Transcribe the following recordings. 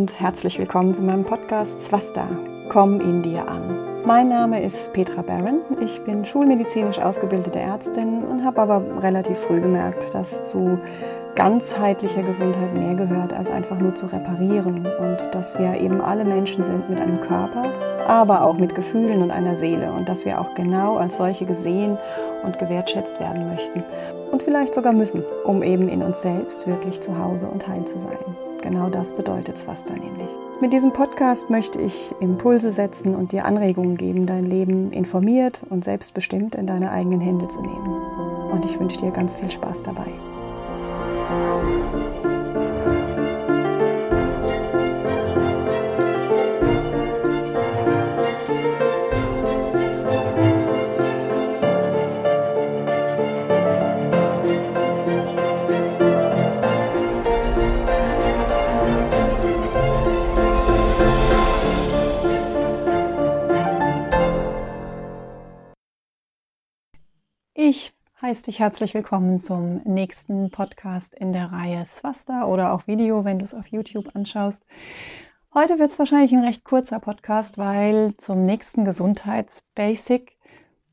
und herzlich willkommen zu meinem Podcast Swasta. Komm in dir an. Mein Name ist Petra Barron. Ich bin schulmedizinisch ausgebildete Ärztin und habe aber relativ früh gemerkt, dass zu ganzheitlicher Gesundheit mehr gehört, als einfach nur zu reparieren und dass wir eben alle Menschen sind mit einem Körper, aber auch mit Gefühlen und einer Seele und dass wir auch genau als solche gesehen und gewertschätzt werden möchten und vielleicht sogar müssen, um eben in uns selbst wirklich zu Hause und heil zu sein. Genau das bedeutet Swasta nämlich. Mit diesem Podcast möchte ich Impulse setzen und dir Anregungen geben, dein Leben informiert und selbstbestimmt in deine eigenen Hände zu nehmen. Und ich wünsche dir ganz viel Spaß dabei. Ich heiße dich herzlich willkommen zum nächsten Podcast in der Reihe Swasta oder auch Video, wenn du es auf YouTube anschaust. Heute wird es wahrscheinlich ein recht kurzer Podcast, weil zum nächsten Gesundheitsbasic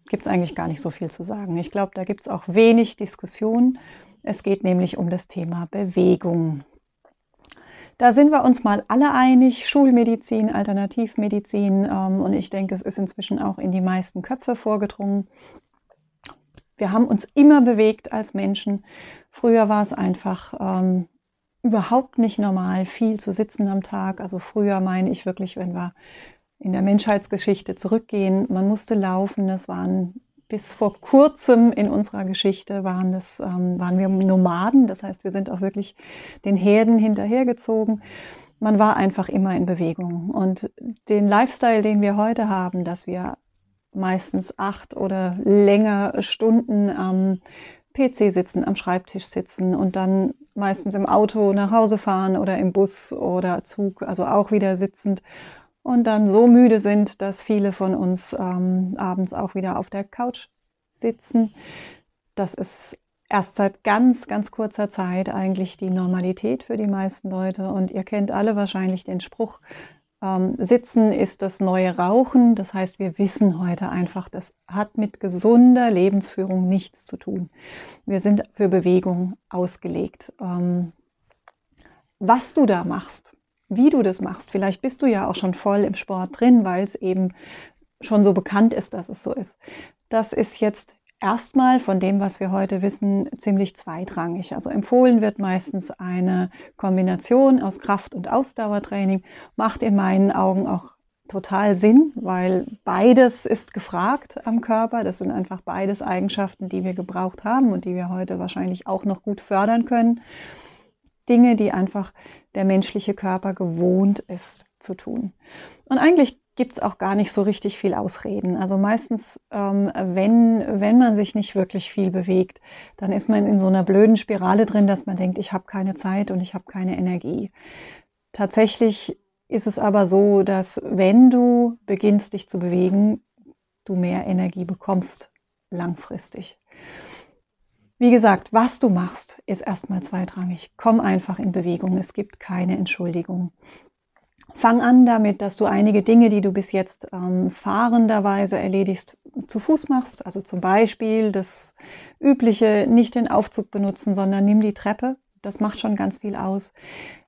gibt es eigentlich gar nicht so viel zu sagen. Ich glaube, da gibt es auch wenig Diskussion. Es geht nämlich um das Thema Bewegung. Da sind wir uns mal alle einig, Schulmedizin, Alternativmedizin. Ähm, und ich denke, es ist inzwischen auch in die meisten Köpfe vorgedrungen. Wir haben uns immer bewegt als Menschen. Früher war es einfach ähm, überhaupt nicht normal, viel zu sitzen am Tag. Also früher meine ich wirklich, wenn wir in der Menschheitsgeschichte zurückgehen, man musste laufen. Das waren bis vor kurzem in unserer Geschichte waren, das, ähm, waren wir Nomaden. Das heißt, wir sind auch wirklich den Herden hinterhergezogen. Man war einfach immer in Bewegung. Und den Lifestyle, den wir heute haben, dass wir meistens acht oder länger Stunden am PC sitzen, am Schreibtisch sitzen und dann meistens im Auto nach Hause fahren oder im Bus oder Zug, also auch wieder sitzend und dann so müde sind, dass viele von uns ähm, abends auch wieder auf der Couch sitzen. Das ist erst seit ganz, ganz kurzer Zeit eigentlich die Normalität für die meisten Leute. Und ihr kennt alle wahrscheinlich den Spruch, ähm, Sitzen ist das neue Rauchen. Das heißt, wir wissen heute einfach, das hat mit gesunder Lebensführung nichts zu tun. Wir sind für Bewegung ausgelegt. Ähm, was du da machst, wie du das machst, vielleicht bist du ja auch schon voll im Sport drin, weil es eben schon so bekannt ist, dass es so ist. Das ist jetzt erstmal von dem, was wir heute wissen, ziemlich zweitrangig. Also empfohlen wird meistens eine Kombination aus Kraft- und Ausdauertraining, macht in meinen Augen auch total Sinn, weil beides ist gefragt am Körper. Das sind einfach beides Eigenschaften, die wir gebraucht haben und die wir heute wahrscheinlich auch noch gut fördern können. Dinge, die einfach der menschliche Körper gewohnt ist zu tun. Und eigentlich gibt es auch gar nicht so richtig viel Ausreden. Also meistens, ähm, wenn, wenn man sich nicht wirklich viel bewegt, dann ist man in so einer blöden Spirale drin, dass man denkt, ich habe keine Zeit und ich habe keine Energie. Tatsächlich ist es aber so, dass wenn du beginnst, dich zu bewegen, du mehr Energie bekommst langfristig. Wie gesagt, was du machst, ist erstmal zweitrangig. Komm einfach in Bewegung. Es gibt keine Entschuldigung. Fang an damit, dass du einige Dinge, die du bis jetzt ähm, fahrenderweise erledigst, zu Fuß machst. Also zum Beispiel das übliche, nicht den Aufzug benutzen, sondern nimm die Treppe. Das macht schon ganz viel aus.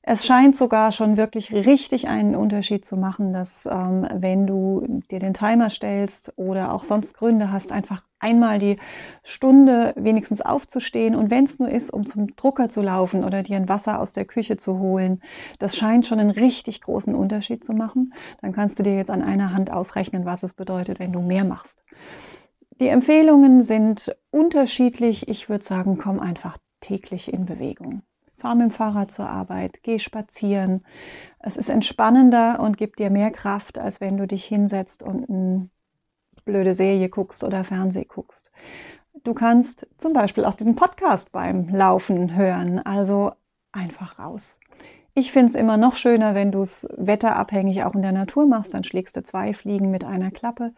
Es scheint sogar schon wirklich richtig einen Unterschied zu machen, dass ähm, wenn du dir den Timer stellst oder auch sonst Gründe hast, einfach einmal die Stunde wenigstens aufzustehen und wenn es nur ist, um zum Drucker zu laufen oder dir ein Wasser aus der Küche zu holen, das scheint schon einen richtig großen Unterschied zu machen. Dann kannst du dir jetzt an einer Hand ausrechnen, was es bedeutet, wenn du mehr machst. Die Empfehlungen sind unterschiedlich. Ich würde sagen, komm einfach täglich in Bewegung. Fahr mit dem Fahrrad zur Arbeit, geh spazieren. Es ist entspannender und gibt dir mehr Kraft, als wenn du dich hinsetzt und eine blöde Serie guckst oder Fernseh guckst. Du kannst zum Beispiel auch diesen Podcast beim Laufen hören, also einfach raus. Ich finde es immer noch schöner, wenn du es wetterabhängig auch in der Natur machst, dann schlägst du zwei Fliegen mit einer Klappe.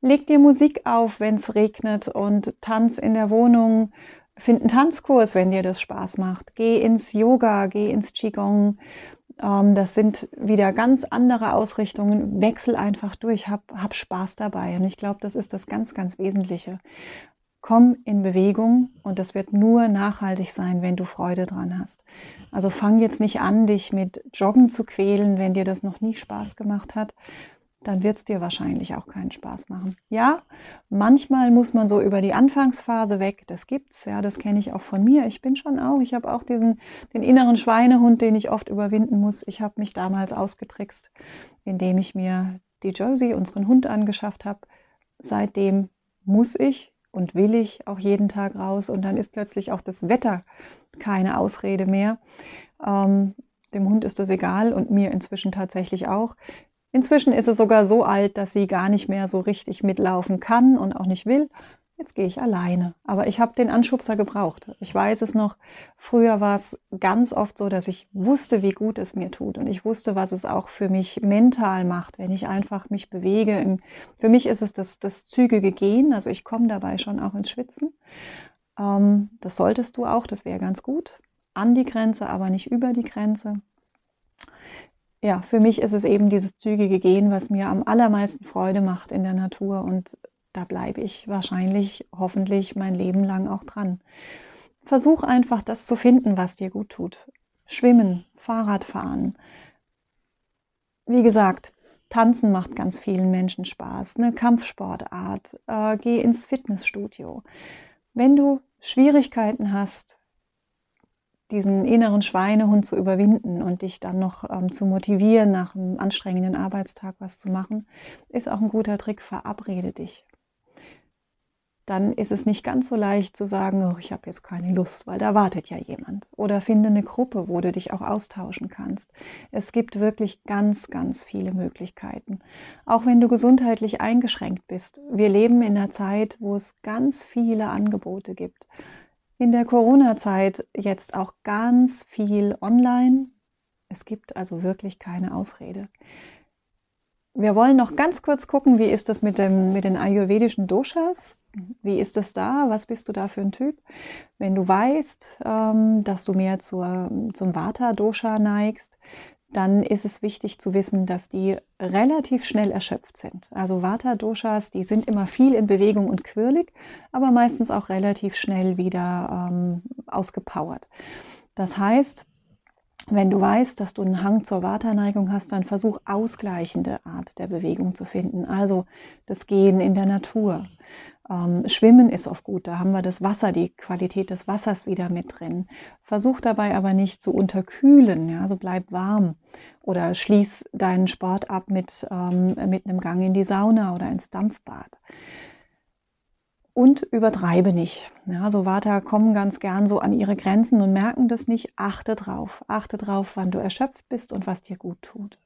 Leg dir Musik auf, wenn es regnet und tanz in der Wohnung Find einen Tanzkurs, wenn dir das Spaß macht. Geh ins Yoga, geh ins Qigong. Ähm, das sind wieder ganz andere Ausrichtungen. Wechsel einfach durch, hab, hab Spaß dabei. Und ich glaube, das ist das ganz, ganz Wesentliche. Komm in Bewegung und das wird nur nachhaltig sein, wenn du Freude dran hast. Also fang jetzt nicht an, dich mit Joggen zu quälen, wenn dir das noch nie Spaß gemacht hat, dann wird es dir wahrscheinlich auch keinen Spaß machen. Ja, manchmal muss man so über die Anfangsphase weg, das gibt's, ja, das kenne ich auch von mir. Ich bin schon auch, ich habe auch diesen den inneren Schweinehund, den ich oft überwinden muss. Ich habe mich damals ausgetrickst, indem ich mir die Josie, unseren Hund, angeschafft habe. Seitdem muss ich und will ich auch jeden Tag raus und dann ist plötzlich auch das Wetter keine Ausrede mehr. Ähm, dem Hund ist das egal und mir inzwischen tatsächlich auch. Inzwischen ist es sogar so alt, dass sie gar nicht mehr so richtig mitlaufen kann und auch nicht will. Jetzt gehe ich alleine. Aber ich habe den Anschubser gebraucht. Ich weiß es noch. Früher war es ganz oft so, dass ich wusste, wie gut es mir tut. Und ich wusste, was es auch für mich mental macht, wenn ich einfach mich bewege. Für mich ist es das, das zügige Gehen. Also ich komme dabei schon auch ins Schwitzen. Ähm, das solltest du auch. Das wäre ganz gut. An die Grenze, aber nicht über die Grenze ja, für mich ist es eben dieses zügige Gehen, was mir am allermeisten Freude macht in der Natur und da bleibe ich wahrscheinlich, hoffentlich mein Leben lang auch dran. Versuch einfach das zu finden, was dir gut tut. Schwimmen, Fahrradfahren. Wie gesagt, Tanzen macht ganz vielen Menschen Spaß, eine Kampfsportart, äh, geh ins Fitnessstudio. Wenn du Schwierigkeiten hast, diesen inneren Schweinehund zu überwinden und dich dann noch ähm, zu motivieren, nach einem anstrengenden Arbeitstag was zu machen, ist auch ein guter Trick. Verabrede dich. Dann ist es nicht ganz so leicht zu sagen, oh, ich habe jetzt keine Lust, weil da wartet ja jemand. Oder finde eine Gruppe, wo du dich auch austauschen kannst. Es gibt wirklich ganz, ganz viele Möglichkeiten. Auch wenn du gesundheitlich eingeschränkt bist. Wir leben in einer Zeit, wo es ganz viele Angebote gibt in der Corona-Zeit jetzt auch ganz viel online. Es gibt also wirklich keine Ausrede. Wir wollen noch ganz kurz gucken, wie ist das mit, dem, mit den ayurvedischen Doshas? Wie ist es da? Was bist du da für ein Typ? Wenn du weißt, ähm, dass du mehr zur, zum Vata-Dosha neigst, dann ist es wichtig zu wissen, dass die relativ schnell erschöpft sind. Also Vata-Doshas, die sind immer viel in Bewegung und quirlig, aber meistens auch relativ schnell wieder ähm, ausgepowert. Das heißt, wenn du weißt, dass du einen Hang zur Vata-Neigung hast, dann versuch ausgleichende Art der Bewegung zu finden. Also das Gehen in der Natur, ähm, Schwimmen ist oft gut, da haben wir das Wasser, die Qualität des Wassers wieder mit drin. Versuch dabei aber nicht zu unterkühlen, ja, also bleib warm oder schließ deinen Sport ab mit, ähm, mit einem Gang in die Sauna oder ins Dampfbad. Und übertreibe nicht. Ja, so Vata kommen ganz gern so an ihre Grenzen und merken das nicht. Achte drauf. Achte drauf, wann du erschöpft bist und was dir gut tut.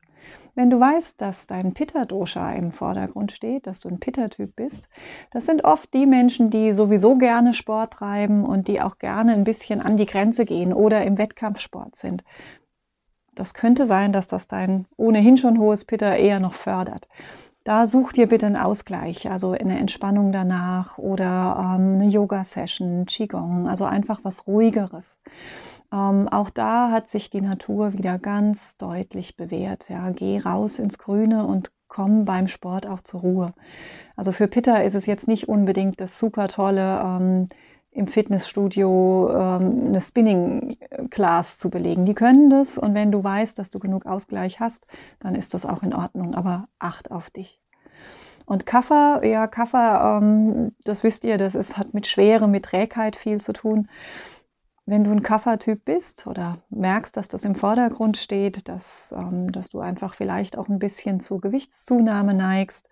Wenn du weißt, dass dein Pitta-Dosha im Vordergrund steht, dass du ein Pitta-Typ bist, das sind oft die Menschen, die sowieso gerne Sport treiben und die auch gerne ein bisschen an die Grenze gehen oder im Wettkampfsport sind. Das könnte sein, dass das dein ohnehin schon hohes Pitta eher noch fördert. Da such dir bitte einen Ausgleich, also eine Entspannung danach oder ähm, eine Yoga-Session, Qigong, also einfach was Ruhigeres. Ähm, auch da hat sich die Natur wieder ganz deutlich bewährt. Ja, geh raus ins Grüne und komm beim Sport auch zur Ruhe. Also für Pitta ist es jetzt nicht unbedingt das super tolle, ähm, im Fitnessstudio ähm, eine Spinning-Class zu belegen. Die können das und wenn du weißt, dass du genug Ausgleich hast, dann ist das auch in Ordnung. Aber acht auf dich. Und Kaffer, ja, Kaffer, ähm, das wisst ihr, das ist, hat mit Schwere, mit Trägheit viel zu tun wenn du ein Kaffertyp bist oder merkst, dass das im Vordergrund steht, dass, ähm, dass du einfach vielleicht auch ein bisschen zur Gewichtszunahme neigst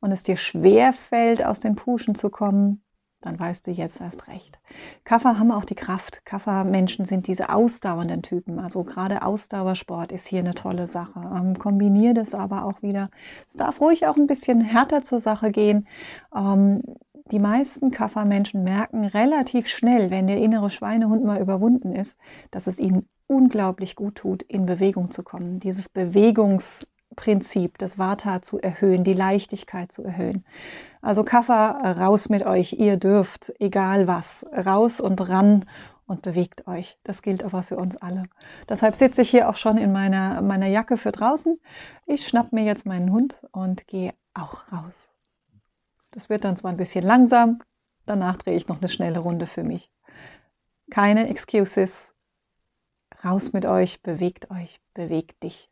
und es dir schwer fällt, aus den Puschen zu kommen, dann weißt du jetzt erst recht. Kaffer haben auch die Kraft. Kaffer-Menschen sind diese ausdauernden Typen. Also gerade Ausdauersport ist hier eine tolle Sache. Ähm, kombinier das aber auch wieder. Es darf ruhig auch ein bisschen härter zur Sache gehen. Ähm, die meisten Kaffermenschen merken relativ schnell, wenn der innere Schweinehund mal überwunden ist, dass es ihnen unglaublich gut tut, in Bewegung zu kommen. Dieses Bewegungsprinzip, das Vata zu erhöhen, die Leichtigkeit zu erhöhen. Also Kaffer, raus mit euch, ihr dürft, egal was, raus und ran und bewegt euch. Das gilt aber für uns alle. Deshalb sitze ich hier auch schon in meiner, meiner Jacke für draußen. Ich schnapp mir jetzt meinen Hund und gehe auch raus. Das wird dann zwar ein bisschen langsam, danach drehe ich noch eine schnelle Runde für mich. Keine Excuses. Raus mit euch, bewegt euch, bewegt dich.